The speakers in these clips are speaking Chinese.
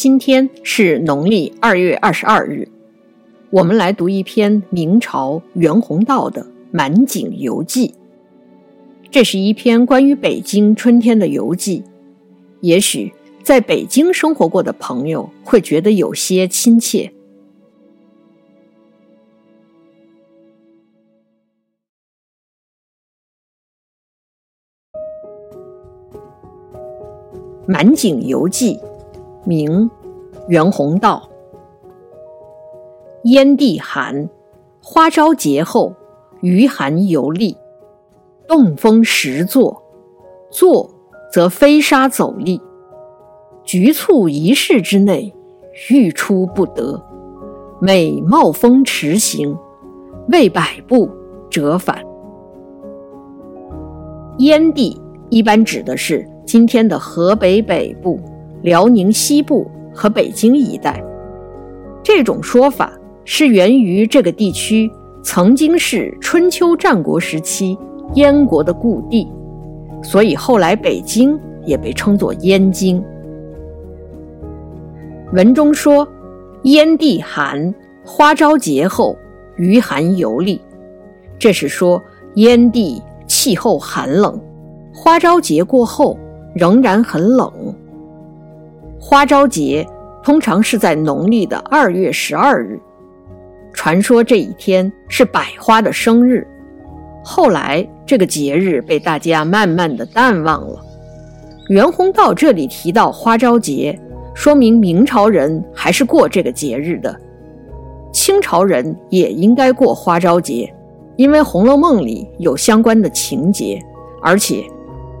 今天是农历二月二十二日，我们来读一篇明朝袁宏道的《满景游记》。这是一篇关于北京春天的游记，也许在北京生活过的朋友会觉得有些亲切。《满景游记》，明。袁宏道：燕地寒，花朝节后，余寒犹立。洞风时作，作则飞沙走砾。局促一室之内，欲出不得。每冒风驰行，未百步折返。燕地一般指的是今天的河北北部、辽宁西部。和北京一带，这种说法是源于这个地区曾经是春秋战国时期燕国的故地，所以后来北京也被称作燕京。文中说：“燕地寒，花朝节后，余寒犹立。”这是说燕地气候寒冷，花朝节过后仍然很冷。花朝节通常是在农历的二月十二日，传说这一天是百花的生日。后来这个节日被大家慢慢的淡忘了。袁宏道这里提到花朝节，说明明朝人还是过这个节日的。清朝人也应该过花朝节，因为《红楼梦》里有相关的情节，而且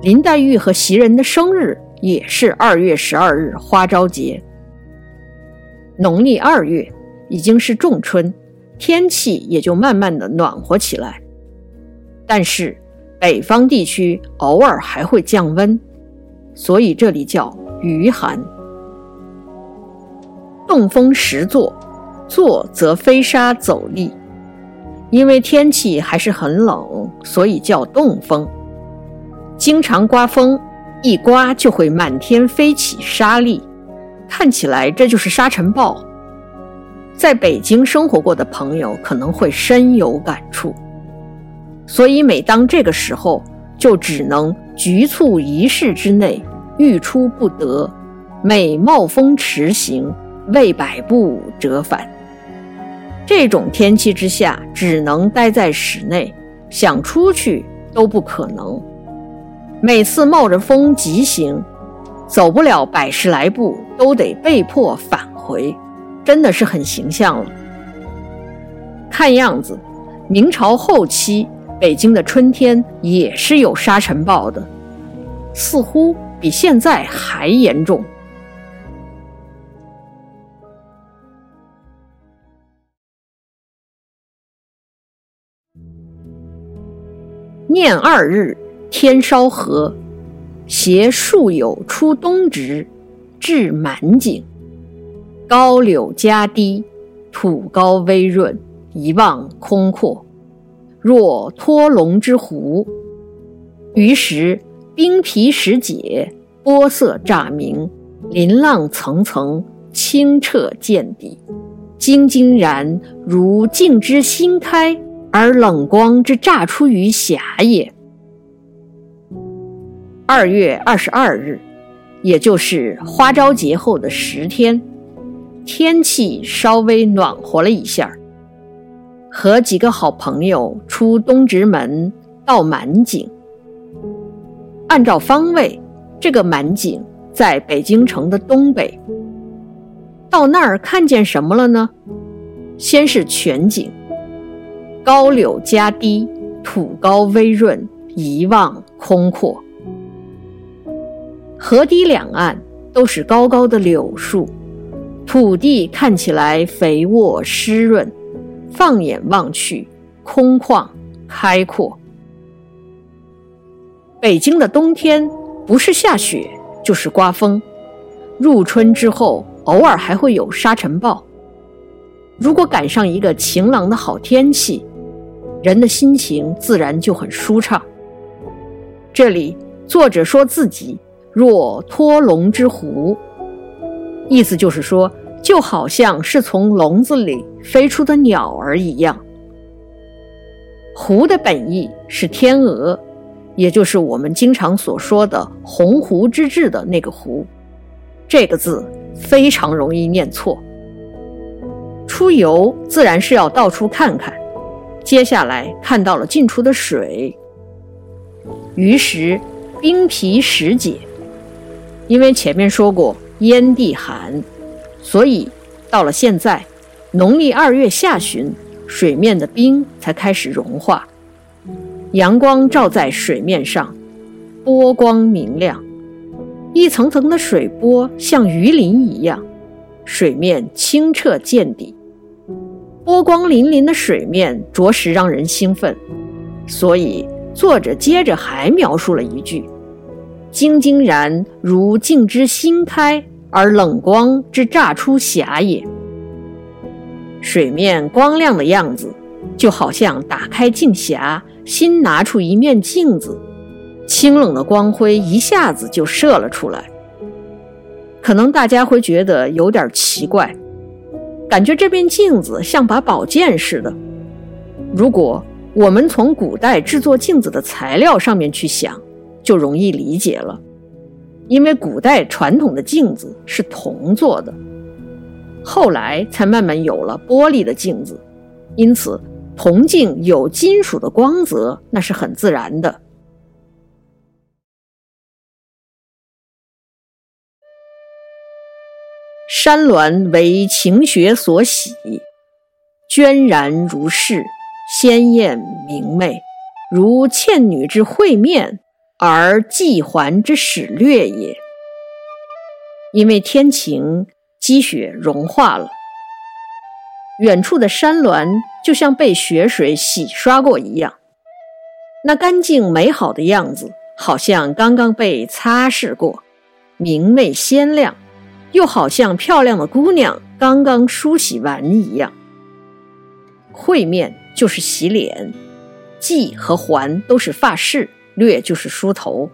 林黛玉和袭人的生日。也是二月十二日花朝节。农历二月已经是仲春，天气也就慢慢的暖和起来。但是北方地区偶尔还会降温，所以这里叫余寒。冻风时作，作则飞沙走砾。因为天气还是很冷，所以叫冻风。经常刮风。一刮就会满天飞起沙粒，看起来这就是沙尘暴。在北京生活过的朋友可能会深有感触，所以每当这个时候，就只能局促一室之内，欲出不得，每冒风驰行，未百步折返。这种天气之下，只能待在室内，想出去都不可能。每次冒着风疾行，走不了百十来步，都得被迫返回，真的是很形象了。看样子，明朝后期北京的春天也是有沙尘暴的，似乎比现在还严重。念二日。天稍和，携数友出东直，至满井。高柳夹低，土高微润，一望空阔，若脱龙之湖。于时冰皮始解，波色乍明，鳞浪层层，清澈见底，晶晶然如镜之新开，而冷光之乍出于霞也。二月二十二日，也就是花朝节后的十天，天气稍微暖和了一下。和几个好朋友出东直门到满景。按照方位，这个满井在北京城的东北。到那儿看见什么了呢？先是全景，高柳夹低，土高微润，一望空阔。河堤两岸都是高高的柳树，土地看起来肥沃湿润，放眼望去空旷开阔。北京的冬天不是下雪就是刮风，入春之后偶尔还会有沙尘暴。如果赶上一个晴朗的好天气，人的心情自然就很舒畅。这里作者说自己。若脱龙之湖，意思就是说，就好像是从笼子里飞出的鸟儿一样。狐的本意是天鹅，也就是我们经常所说的“鸿鹄之志”的那个“鹄”。这个字非常容易念错。出游自然是要到处看看，接下来看到了进出的水，于是冰皮石解。因为前面说过炎帝寒，所以到了现在，农历二月下旬。水面的冰才开始融化，阳光照在水面上，波光明亮，一层层的水波像鱼鳞一样，水面清澈见底。波光粼粼的水面着实让人兴奋，所以作者接着还描述了一句：“晶晶然如镜之新开，而冷光之乍出霞也。”水面光亮的样子，就好像打开镜匣，新拿出一面镜子，清冷的光辉一下子就射了出来。可能大家会觉得有点奇怪，感觉这面镜子像把宝剑似的。如果我们从古代制作镜子的材料上面去想，就容易理解了，因为古代传统的镜子是铜做的。后来才慢慢有了玻璃的镜子，因此铜镜有金属的光泽，那是很自然的。山峦为晴雪所洗，娟然如是，鲜艳明媚，如倩女之会面，而季环之始略也。因为天晴。积雪融化了，远处的山峦就像被雪水洗刷过一样，那干净美好的样子，好像刚刚被擦拭过，明媚鲜亮，又好像漂亮的姑娘刚刚梳洗完一样。会面就是洗脸，髻和环都是发饰，略就是梳头。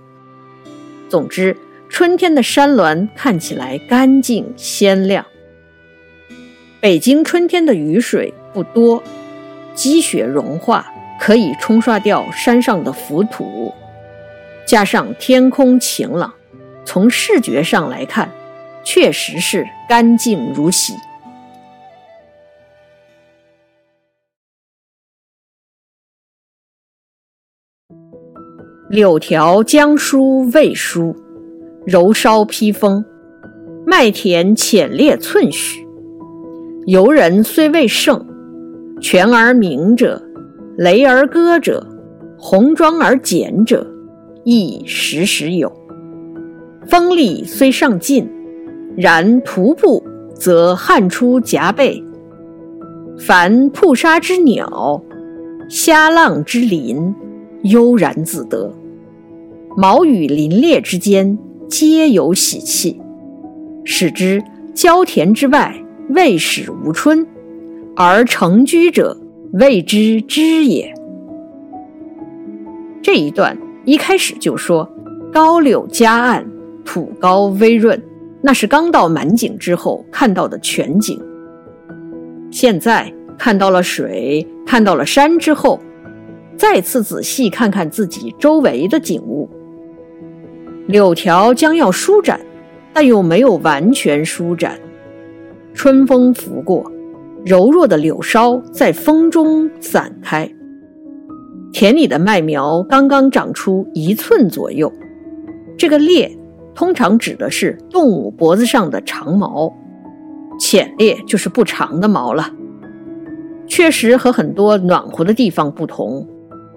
总之。春天的山峦看起来干净鲜亮。北京春天的雨水不多，积雪融化可以冲刷掉山上的浮土，加上天空晴朗，从视觉上来看，确实是干净如洗。柳条将疏未疏。柔烧披风，麦田浅裂寸许。游人虽未胜，泉而鸣者，雷而歌者，红妆而简者，亦时时有。风力虽尚尽，然徒步则汗出浃背。凡瀑沙之鸟，虾浪之鳞，悠然自得。毛羽林列之间。皆有喜气，使之郊田之外未始无春，而成居者谓之知也。这一段一开始就说高柳夹岸，土高微润，那是刚到满景之后看到的全景。现在看到了水，看到了山之后，再次仔细看看自己周围的景物。柳条将要舒展，但又没有完全舒展。春风拂过，柔弱的柳梢在风中散开。田里的麦苗刚刚长出一寸左右。这个裂通常指的是动物脖子上的长毛，浅裂就是不长的毛了。确实和很多暖和的地方不同，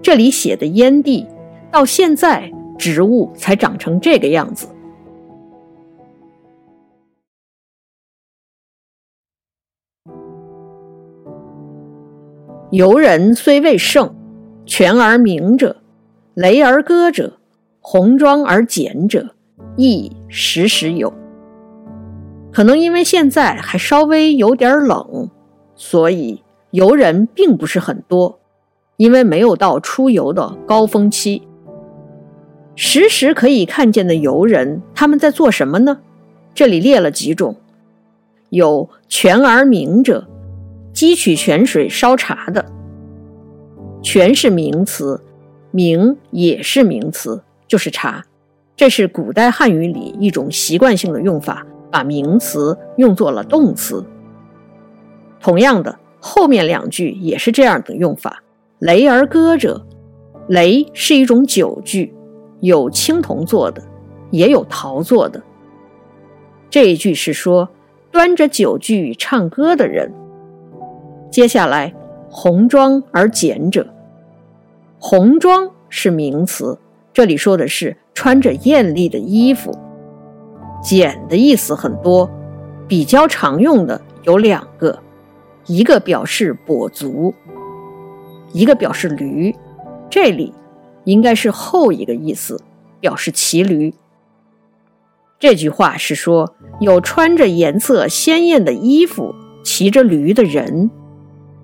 这里写的烟地到现在。植物才长成这个样子。游人虽未胜，泉而明者，雷而歌者，红妆而简者，亦时时有。可能因为现在还稍微有点冷，所以游人并不是很多，因为没有到出游的高峰期。时时可以看见的游人，他们在做什么呢？这里列了几种：有泉而名者，汲取泉水烧茶的。泉是名词，名也是名词，就是茶。这是古代汉语里一种习惯性的用法，把名词用作了动词。同样的，后面两句也是这样的用法。雷而歌者，雷是一种酒具，有青铜做的，也有陶做的。这一句是说端着酒具唱歌的人。接下来，红妆而简者，红妆是名词，这里说的是穿着艳丽的衣服。简的意思很多，比较常用的有两个，一个表示跛足。一个表示驴，这里应该是后一个意思，表示骑驴。这句话是说有穿着颜色鲜艳的衣服、骑着驴的人，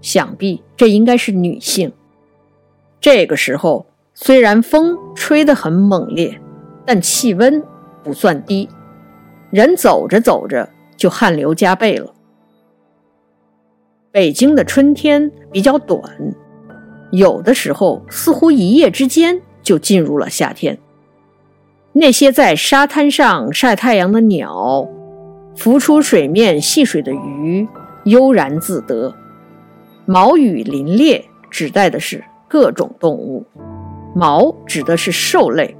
想必这应该是女性。这个时候虽然风吹得很猛烈，但气温不算低，人走着走着就汗流浃背了。北京的春天比较短。有的时候，似乎一夜之间就进入了夏天。那些在沙滩上晒太阳的鸟，浮出水面戏水的鱼，悠然自得。毛羽林列指代的是各种动物，毛指的是兽类，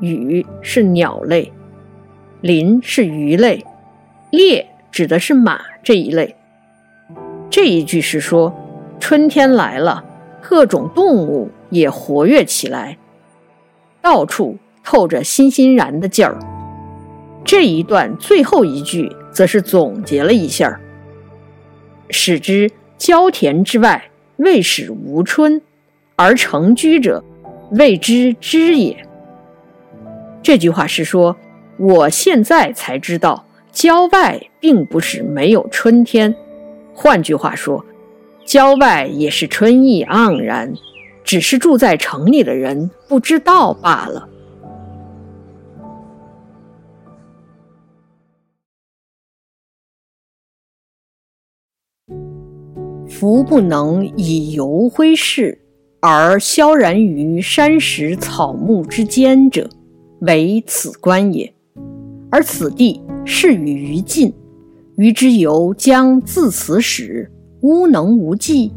羽是鸟类，鳞是鱼类，列指的是马这一类。这一句是说，春天来了。各种动物也活跃起来，到处透着欣欣然的劲儿。这一段最后一句则是总结了一下：“使之郊田之外，未始无春，而成居者，谓之知也。”这句话是说，我现在才知道郊外并不是没有春天。换句话说。郊外也是春意盎然，只是住在城里的人不知道罢了。夫不能以游挥世，而萧然于山石草木之间者，为此观也。而此地是与于晋，于之游将自此始。乌能无忌，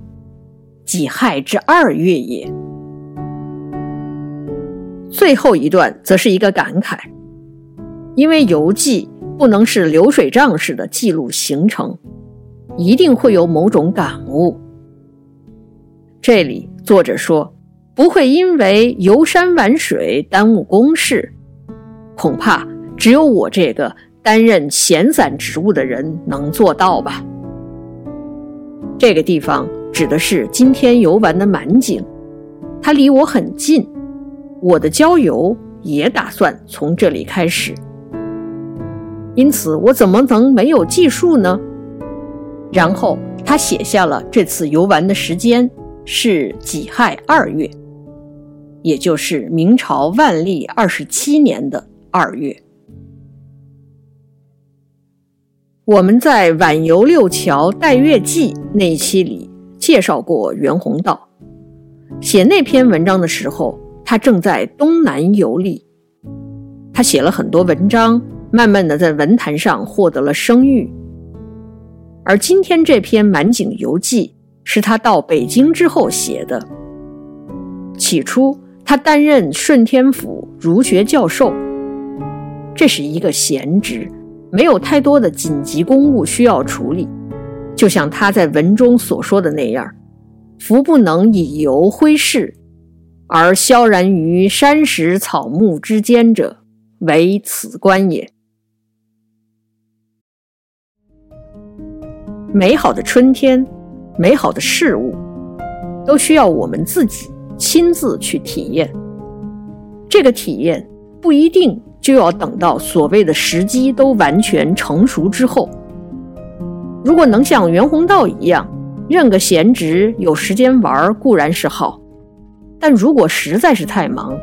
己亥之二月也。最后一段则是一个感慨，因为游记不能是流水账式的记录行程，一定会有某种感悟。这里作者说，不会因为游山玩水耽误公事，恐怕只有我这个担任闲散职务的人能做到吧。这个地方指的是今天游玩的满景，它离我很近，我的郊游也打算从这里开始，因此我怎么能没有记述呢？然后他写下了这次游玩的时间是己亥二月，也就是明朝万历二十七年的二月。我们在《晚游六桥待月记》那一期里介绍过袁宏道，写那篇文章的时候，他正在东南游历。他写了很多文章，慢慢的在文坛上获得了声誉。而今天这篇满景游记是他到北京之后写的。起初，他担任顺天府儒学教授，这是一个闲职。没有太多的紧急公务需要处理，就像他在文中所说的那样：“夫不能以游挥世，而萧然于山石草木之间者，为此观也。”美好的春天，美好的事物，都需要我们自己亲自去体验。这个体验不一定。就要等到所谓的时机都完全成熟之后。如果能像袁宏道一样，任个闲职有时间玩固然是好，但如果实在是太忙，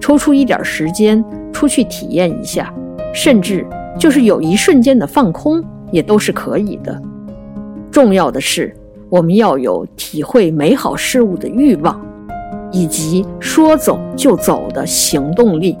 抽出一点时间出去体验一下，甚至就是有一瞬间的放空也都是可以的。重要的是，我们要有体会美好事物的欲望，以及说走就走的行动力。